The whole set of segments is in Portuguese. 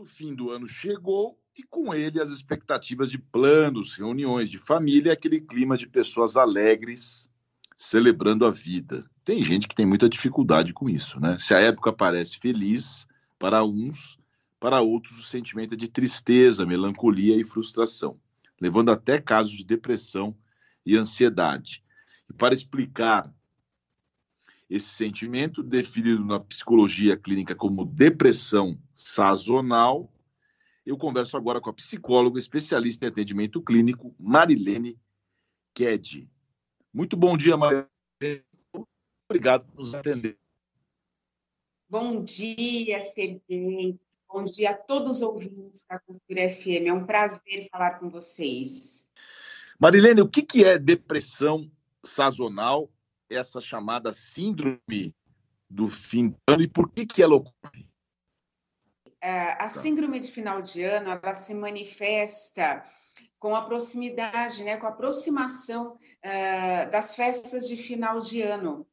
o fim do ano chegou e com ele as expectativas de planos, reuniões de família, aquele clima de pessoas alegres celebrando a vida. Tem gente que tem muita dificuldade com isso, né? Se a época parece feliz para uns, para outros o sentimento é de tristeza, melancolia e frustração, levando até casos de depressão e ansiedade. E para explicar esse sentimento, definido na psicologia clínica como depressão sazonal, eu converso agora com a psicóloga especialista em atendimento clínico, Marilene Ked. Muito bom dia, Marilene. Obrigado por nos atender. Bom dia, CB. Bom dia a todos os ouvintes da Cultura FM. É um prazer falar com vocês. Marilene, o que é depressão sazonal, essa chamada síndrome do fim do ano, e por que, que ela ocorre? É, a síndrome de final de ano, ela se manifesta com a proximidade, né, com a aproximação uh, das festas de final de ano.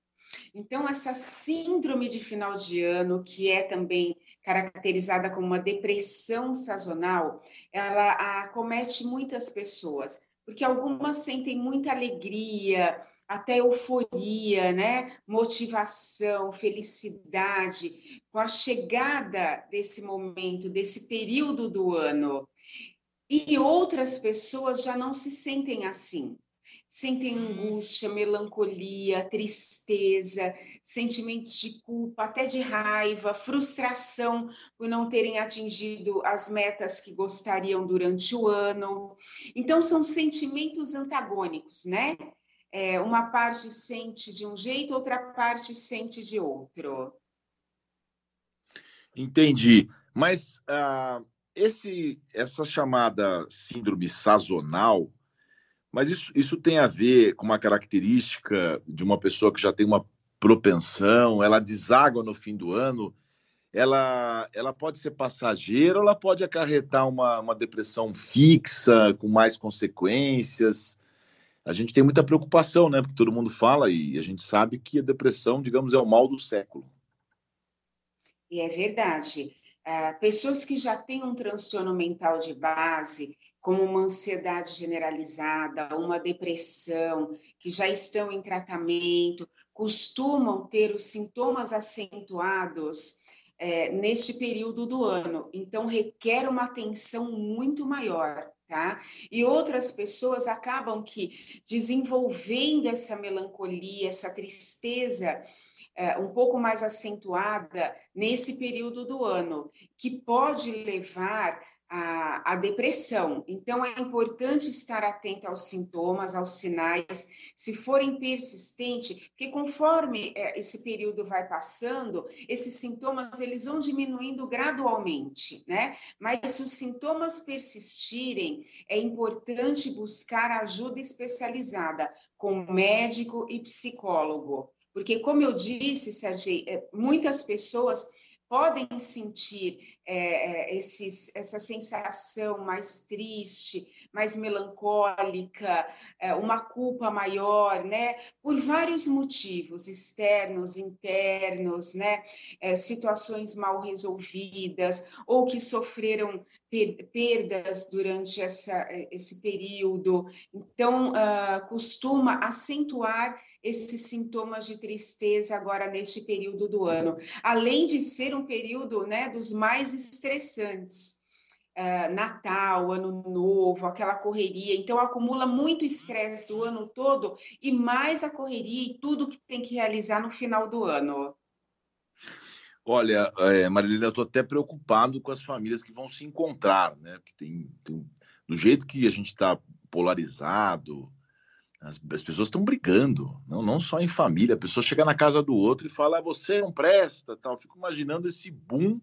Então, essa síndrome de final de ano, que é também caracterizada como uma depressão sazonal, ela acomete muitas pessoas, porque algumas sentem muita alegria, até euforia, né? motivação, felicidade, com a chegada desse momento, desse período do ano. E outras pessoas já não se sentem assim sentem angústia, melancolia, tristeza, sentimentos de culpa, até de raiva, frustração por não terem atingido as metas que gostariam durante o ano. Então, são sentimentos antagônicos, né? É, uma parte sente de um jeito, outra parte sente de outro. Entendi. Mas uh, esse, essa chamada síndrome sazonal, mas isso, isso tem a ver com uma característica de uma pessoa que já tem uma propensão, ela deságua no fim do ano, ela, ela pode ser passageira ou ela pode acarretar uma, uma depressão fixa, com mais consequências. A gente tem muita preocupação, né? Porque todo mundo fala e a gente sabe que a depressão, digamos, é o mal do século. E é verdade. Uh, pessoas que já têm um transtorno mental de base, como uma ansiedade generalizada, uma depressão, que já estão em tratamento, costumam ter os sintomas acentuados é, neste período do ano. Então, requer uma atenção muito maior. Tá? E outras pessoas acabam que desenvolvendo essa melancolia, essa tristeza é, um pouco mais acentuada nesse período do ano, que pode levar a, a, depressão. Então, é importante estar atento aos sintomas, aos sinais, se forem persistentes, porque conforme é, esse período vai passando, esses sintomas eles vão diminuindo gradualmente, né? Mas se os sintomas persistirem, é importante buscar ajuda especializada com médico e psicólogo. Porque, como eu disse, Sérgio, é, muitas pessoas podem sentir é, é, esses, essa sensação mais triste, mais melancólica, é, uma culpa maior, né? Por vários motivos externos, internos, né? É, situações mal resolvidas ou que sofreram per perdas durante essa, esse período. Então, uh, costuma acentuar esses sintomas de tristeza agora neste período do ano, além de ser um período né, dos mais estressantes. Uh, Natal, Ano Novo, aquela correria. Então, acumula muito estresse do ano todo e mais a correria e tudo que tem que realizar no final do ano. Olha, é, Marilena, eu estou até preocupado com as famílias que vão se encontrar, né? Porque tem, tem do jeito que a gente está polarizado, as, as pessoas estão brigando, não, não só em família. A pessoa chega na casa do outro e fala: ah, você não presta, tal. fico imaginando esse boom.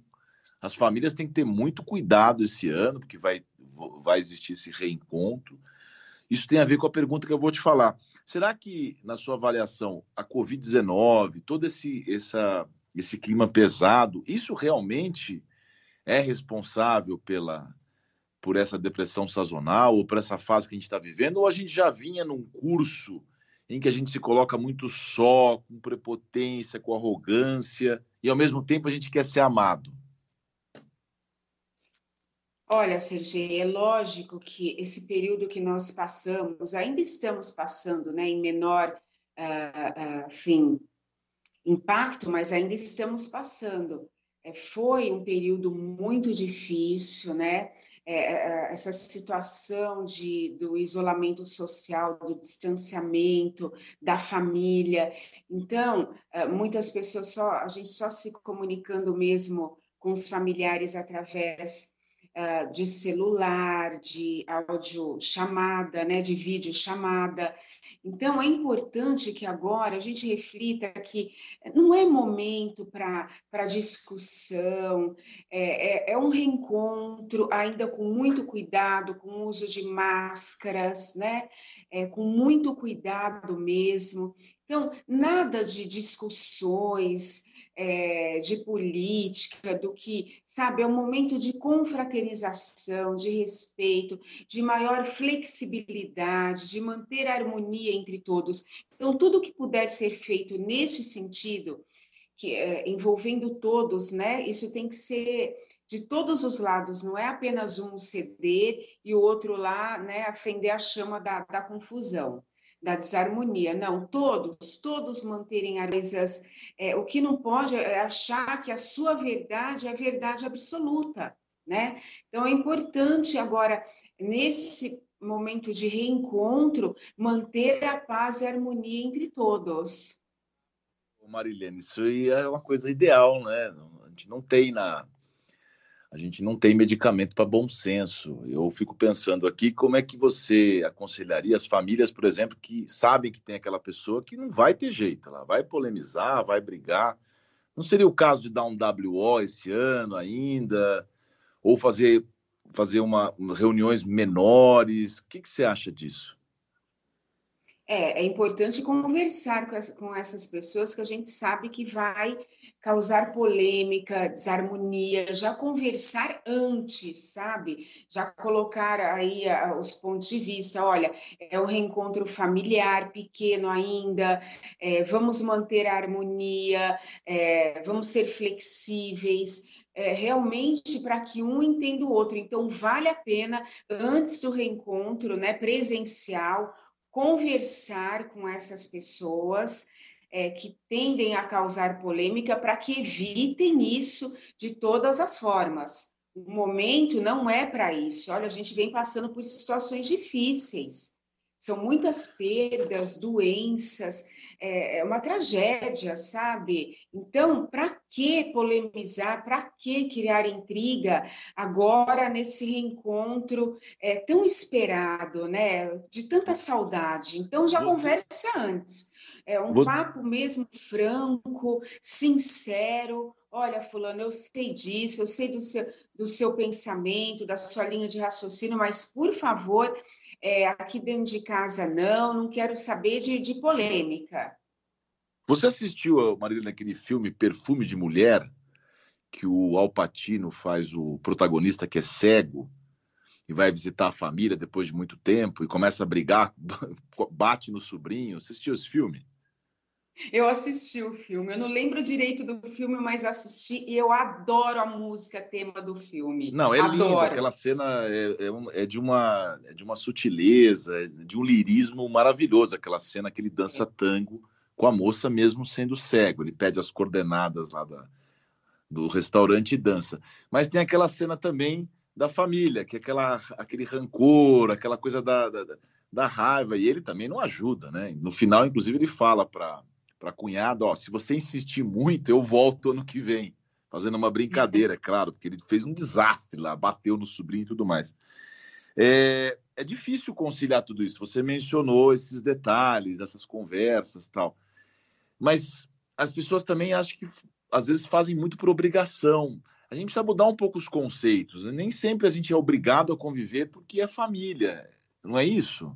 As famílias têm que ter muito cuidado esse ano, porque vai, vai existir esse reencontro. Isso tem a ver com a pergunta que eu vou te falar. Será que, na sua avaliação, a Covid-19, todo esse, essa, esse clima pesado, isso realmente é responsável pela, por essa depressão sazonal ou por essa fase que a gente está vivendo, ou a gente já vinha num curso em que a gente se coloca muito só, com prepotência, com arrogância, e ao mesmo tempo a gente quer ser amado? Olha, Sergei, é lógico que esse período que nós passamos, ainda estamos passando, né, em menor, uh, uh, impacto, mas ainda estamos passando. É, foi um período muito difícil, né? É, é, é, essa situação de, do isolamento social, do distanciamento da família. Então, é, muitas pessoas só, a gente só se comunicando mesmo com os familiares através uh, de celular, de áudio chamada, né, de vídeo chamada. Então, é importante que agora a gente reflita que não é momento para discussão, é, é, é, um reencontro, ainda com muito cuidado, com o uso de máscaras, né? É, com muito cuidado mesmo. Então, nada de discussões, é, de política, do que, sabe, é um momento de confraternização, de respeito, de maior flexibilidade, de manter a harmonia entre todos. Então, tudo que puder ser feito neste sentido, que, é, envolvendo todos, né, isso tem que ser de todos os lados, não é apenas um ceder e o outro lá, né, acender a chama da, da confusão da desarmonia. Não, todos, todos manterem as. É, o que não pode é achar que a sua verdade é a verdade absoluta, né? Então é importante agora, nesse momento de reencontro, manter a paz e a harmonia entre todos. Marilene, isso é uma coisa ideal, né? A gente não tem na, a gente não tem medicamento para bom senso. Eu fico pensando aqui como é que você aconselharia as famílias, por exemplo, que sabem que tem aquela pessoa que não vai ter jeito, ela vai polemizar, vai brigar. Não seria o caso de dar um WO esse ano ainda, ou fazer fazer uma, reuniões menores? O que, que você acha disso? É, é importante conversar com, essa, com, essas pessoas que a gente sabe que vai causar polêmica, desarmonia, já conversar antes, sabe? Já colocar aí a, os pontos de vista. Olha, é o reencontro familiar pequeno ainda, é, vamos manter a harmonia, é, vamos ser flexíveis. É, realmente para que um entenda o outro. Então, vale a pena, antes do reencontro né, presencial, conversar com essas pessoas é, que tendem a causar polêmica para que evitem isso de todas as formas. O momento não é para isso. Olha, a gente vem passando por situações difíceis. São muitas perdas, doenças, é, é uma tragédia, sabe? Então, para que polemizar, para que criar intriga agora nesse reencontro é, tão esperado, né? De tanta saudade. Então, já Você... conversa antes. É um Você... papo mesmo franco, sincero. Olha, fulano, eu sei disso, eu sei do seu, do seu pensamento, da sua linha de raciocínio, mas, por favor, é, aqui dentro de casa não, não quero saber de, de polêmica. Você assistiu, Marília, naquele filme Perfume de Mulher, que o Alpatino faz o protagonista que é cego e vai visitar a família depois de muito tempo e começa a brigar, bate no sobrinho. Você assistiu esse filme? Eu assisti o filme, eu não lembro direito do filme, mas eu assisti e eu adoro a música tema do filme. Não, é adoro. linda, aquela cena é, é, é, de uma, é de uma sutileza, é de um lirismo maravilhoso, aquela cena que ele dança é. tango com a moça mesmo sendo cego, ele pede as coordenadas lá da, do restaurante e dança. Mas tem aquela cena também da família, que é aquela, aquele rancor, aquela coisa da, da, da raiva, e ele também não ajuda, né? No final, inclusive, ele fala para para a cunhada, ó, se você insistir muito, eu volto ano que vem. Fazendo uma brincadeira, é claro, porque ele fez um desastre lá, bateu no sobrinho e tudo mais. É, é difícil conciliar tudo isso. Você mencionou esses detalhes, essas conversas tal. Mas as pessoas também acham que às vezes fazem muito por obrigação. A gente precisa mudar um pouco os conceitos. Nem sempre a gente é obrigado a conviver porque é família. Não é isso?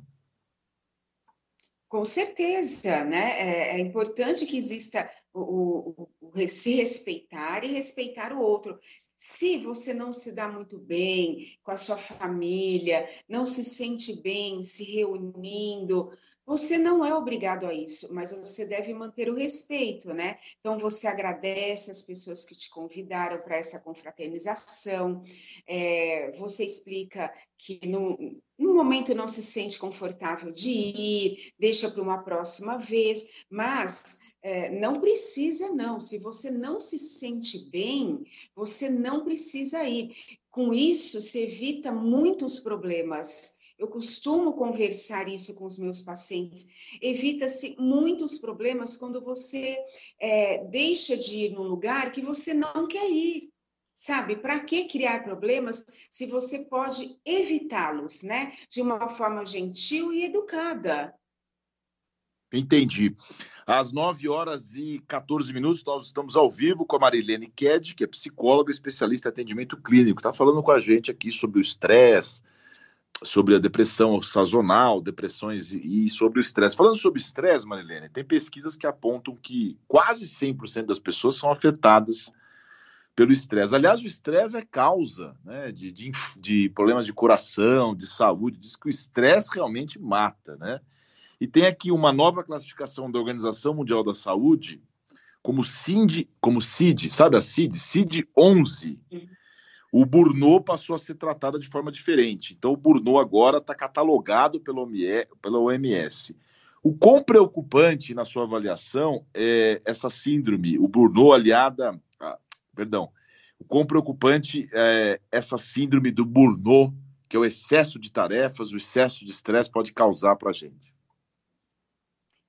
Com certeza, né? É, é importante que exista o, o, o, se respeitar e respeitar o outro. Se você não se dá muito bem com a sua família, não se sente bem se reunindo, Você não é obrigado a isso, mas você deve manter o respeito, né? Então, você agradece as pessoas que te convidaram para essa confraternização, é, você explica que no, no momento não se sente confortável de ir, deixa para uma próxima vez, mas é, não precisa, não. Se você não se sente bem, você não precisa ir. Com isso, se evita muitos problemas eu costumo conversar isso com os meus pacientes. Evita-se muitos problemas quando você é, deixa de ir num lugar que você não quer ir. Sabe, para que criar problemas se você pode evitá-los, né? De uma forma gentil e educada. Entendi. Às 9 horas e 14 minutos, nós estamos ao vivo com a Marilene Ked, que é psicóloga especialista em atendimento clínico. Está falando com a gente aqui sobre o estresse, sobre a depressão sazonal, depressões e sobre o estresse. Falando sobre estresse, Marilene, tem pesquisas que apontam que quase 100% das pessoas são afetadas pelo estresse. Aliás, o estresse é causa né, de, de, de, problemas de coração, de saúde. Diz que o estresse realmente mata, né? E tem aqui uma nova classificação da Organização Mundial da Saúde como CID, como CID, sabe a CID? CID 11. Uhum o Burnout passou a ser tratada de forma diferente. Então, o Burnout agora está catalogado pela OMS. O quão preocupante na sua avaliação é essa síndrome, o Burnout aliada. Ah, perdão. O quão preocupante é essa síndrome do Burnout, que é o excesso de tarefas, o excesso de estresse pode causar para a gente?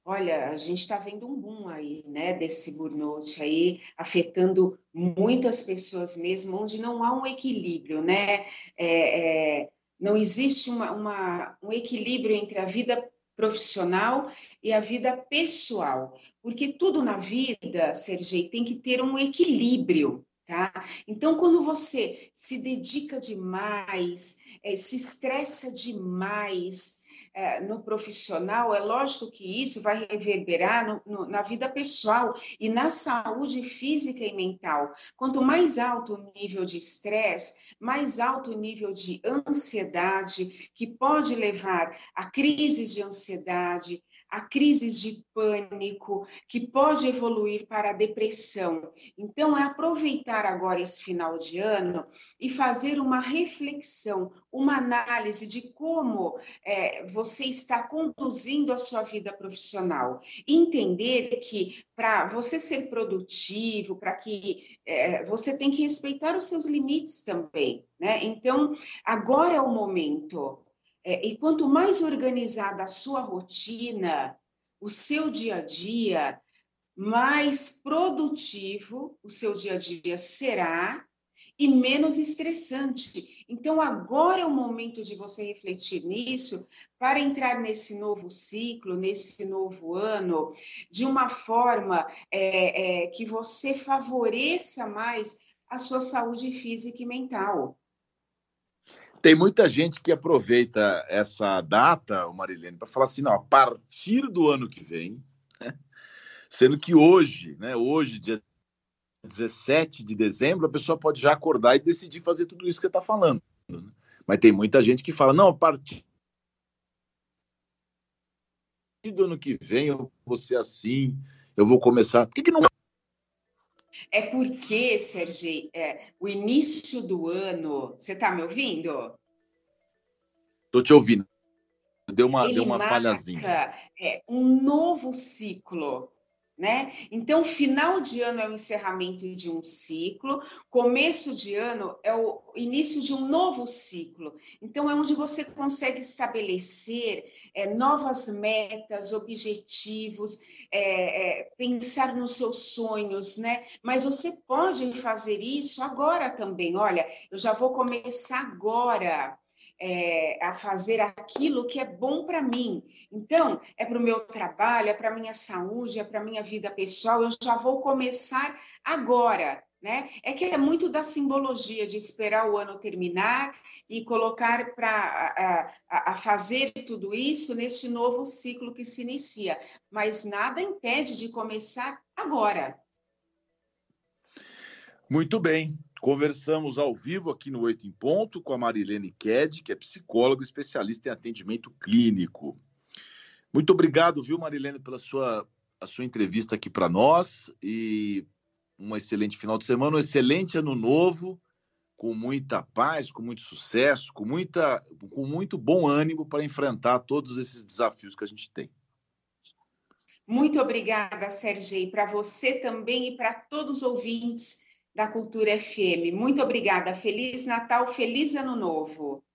Olha, a gente está vendo um boom aí, né, desse burnout aí, afetando muitas pessoas mesmo, onde não há um equilíbrio, né? É, é, não existe uma, uma, um equilíbrio entre a vida profissional e a vida pessoal, porque tudo na vida, Sergei, tem que ter um equilíbrio, tá? Então, quando você se dedica demais, é, se estressa demais, é, no profissional, é lógico que isso vai reverberar no, no, na vida pessoal e na saúde física e mental. Quanto mais alto o nível de estresse, mais alto o nível de ansiedade, que pode levar a crises de ansiedade, a crises de pânico, que pode evoluir para a depressão. Então, é aproveitar agora esse final de ano e fazer uma reflexão, uma análise de como é, você está conduzindo a sua vida profissional. Entender que para você ser produtivo, para que é, você tem que respeitar os seus limites também. Né? Então, agora é o momento é, e quanto mais organizada a sua rotina, o seu dia a dia, mais produtivo o seu dia a dia será e menos estressante. Então, agora é o momento de você refletir nisso para entrar nesse novo ciclo, nesse novo ano, de uma forma é, é, que você favoreça mais a sua saúde física e mental. Tem muita gente que aproveita essa data, o Marilene, para falar assim, não, a partir do ano que vem, né? sendo que hoje, né, hoje, dia 17 de dezembro, a pessoa pode já acordar e decidir fazer tudo isso que você está falando. Né? Mas tem muita gente que fala, não, a partir do ano que vem eu vou ser assim, eu vou começar. Por que, que não é porque, Sergi, é, o início do ano. Você está me ouvindo? Estou te ouvindo. Deu uma, deu uma falhazinha. É, um novo ciclo né? Então, final de ano é o encerramento de um ciclo, começo de ano é o início de um novo ciclo. Então, é onde você consegue estabelecer é, novas metas, objetivos, é, é, pensar nos seus sonhos, né? Mas você pode fazer isso agora também. Olha, eu já vou começar agora é, a fazer aquilo que é bom para mim. Então, é para o meu trabalho, é para a minha saúde, é para a minha vida pessoal, eu já vou começar agora. Né? É que é muito da simbologia de esperar o ano terminar e colocar para a, a, fazer tudo isso nesse novo ciclo que se inicia, mas nada impede de começar agora. Muito bem. Conversamos ao vivo aqui no Oito em Ponto com a Marilene Ked, que é psicóloga especialista em atendimento clínico. Muito obrigado, viu, Marilene, pela sua, a sua entrevista aqui para nós e um excelente final de semana, um excelente ano novo, com muita paz, com muito sucesso, com, muita, com muito bom ânimo para enfrentar todos esses desafios que a gente tem. Muito obrigada, e para você também e para todos os ouvintes da Cultura FM. Muito obrigada. Feliz Natal, feliz Ano Novo.